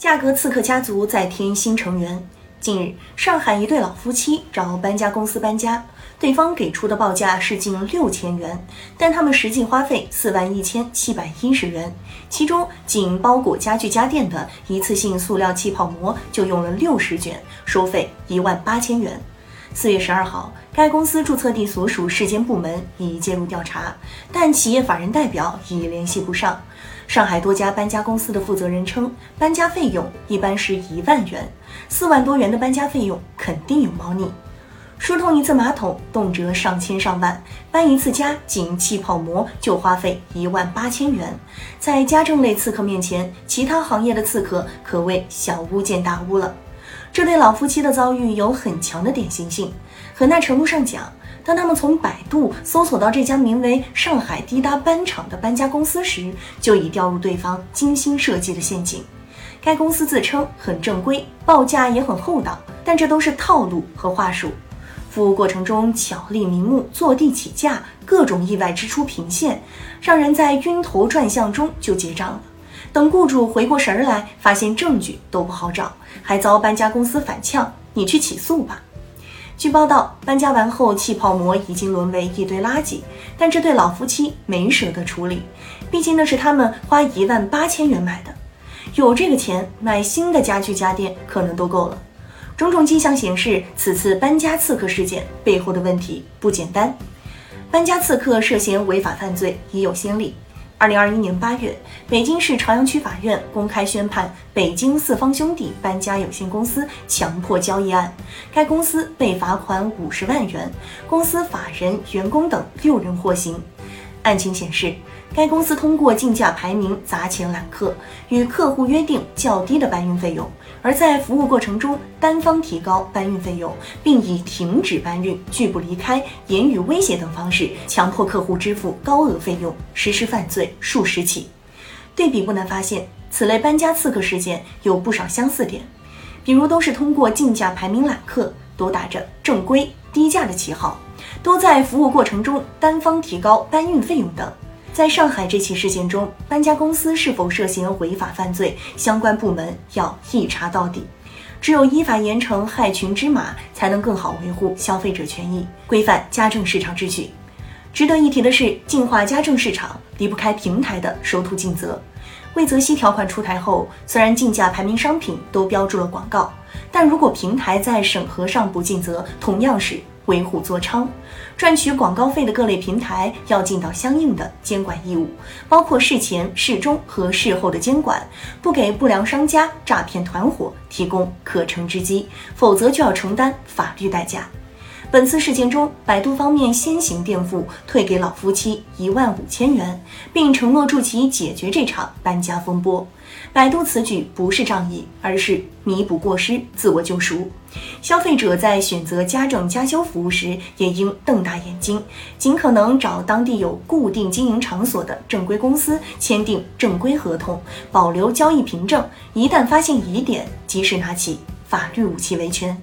价格刺客家族再添新成员。近日，上海一对老夫妻找搬家公司搬家，对方给出的报价是近六千元，但他们实际花费四万一千七百一十元，其中仅包裹家具家电的一次性塑料气泡膜就用了六十卷，收费一万八千元。四月十二号，该公司注册地所属市监部门已介入调查，但企业法人代表已联系不上。上海多家搬家公司的负责人称，搬家费用一般是一万元，四万多元的搬家费用肯定有猫腻。疏通一次马桶动辄上千上万，搬一次家仅气泡膜就花费一万八千元。在家政类刺客面前，其他行业的刺客可谓小巫见大巫了。这对老夫妻的遭遇有很强的典型性，很大程度上讲，当他们从百度搜索到这家名为“上海滴答搬厂”的搬家公司时，就已掉入对方精心设计的陷阱。该公司自称很正规，报价也很厚道，但这都是套路和话术。服务过程中巧立名目、坐地起价，各种意外支出频现，让人在晕头转向中就结账了。等雇主回过神儿来，发现证据都不好找，还遭搬家公司反呛：“你去起诉吧。”据报道，搬家完后气泡膜已经沦为一堆垃圾，但这对老夫妻没舍得处理，毕竟那是他们花一万八千元买的，有这个钱买新的家具家电可能都够了。种种迹象显示，此次搬家刺客事件背后的问题不简单，搬家刺客涉嫌违法犯罪已有先例。二零二一年八月，北京市朝阳区法院公开宣判北京四方兄弟搬家有限公司强迫交易案，该公司被罚款五十万元，公司法人、员工等六人获刑。案情显示，该公司通过竞价排名砸钱揽客，与客户约定较低的搬运费用，而在服务过程中单方提高搬运费用，并以停止搬运、拒不离开、言语威胁等方式强迫客户支付高额费用，实施犯罪数十起。对比不难发现，此类搬家刺客事件有不少相似点，比如都是通过竞价排名揽客，都打着正规低价的旗号。都在服务过程中单方提高搬运费用等。在上海这起事件中，搬家公司是否涉嫌违法犯罪，相关部门要一查到底。只有依法严惩害群之马，才能更好维护消费者权益，规范家政市场秩序。值得一提的是，净化家政市场离不开平台的守土尽责。魏则西条款出台后，虽然竞价排名商品都标注了广告，但如果平台在审核上不尽责，同样是。为虎作伥，赚取广告费的各类平台要尽到相应的监管义务，包括事前、事中和事后的监管，不给不良商家、诈骗团伙提供可乘之机，否则就要承担法律代价。本次事件中，百度方面先行垫付，退给老夫妻一万五千元，并承诺助其解决这场搬家风波。百度此举不是仗义，而是弥补过失、自我救赎。消费者在选择家政家修服务时，也应瞪大眼睛，尽可能找当地有固定经营场所的正规公司签订正规合同，保留交易凭证。一旦发现疑点，及时拿起法律武器维权。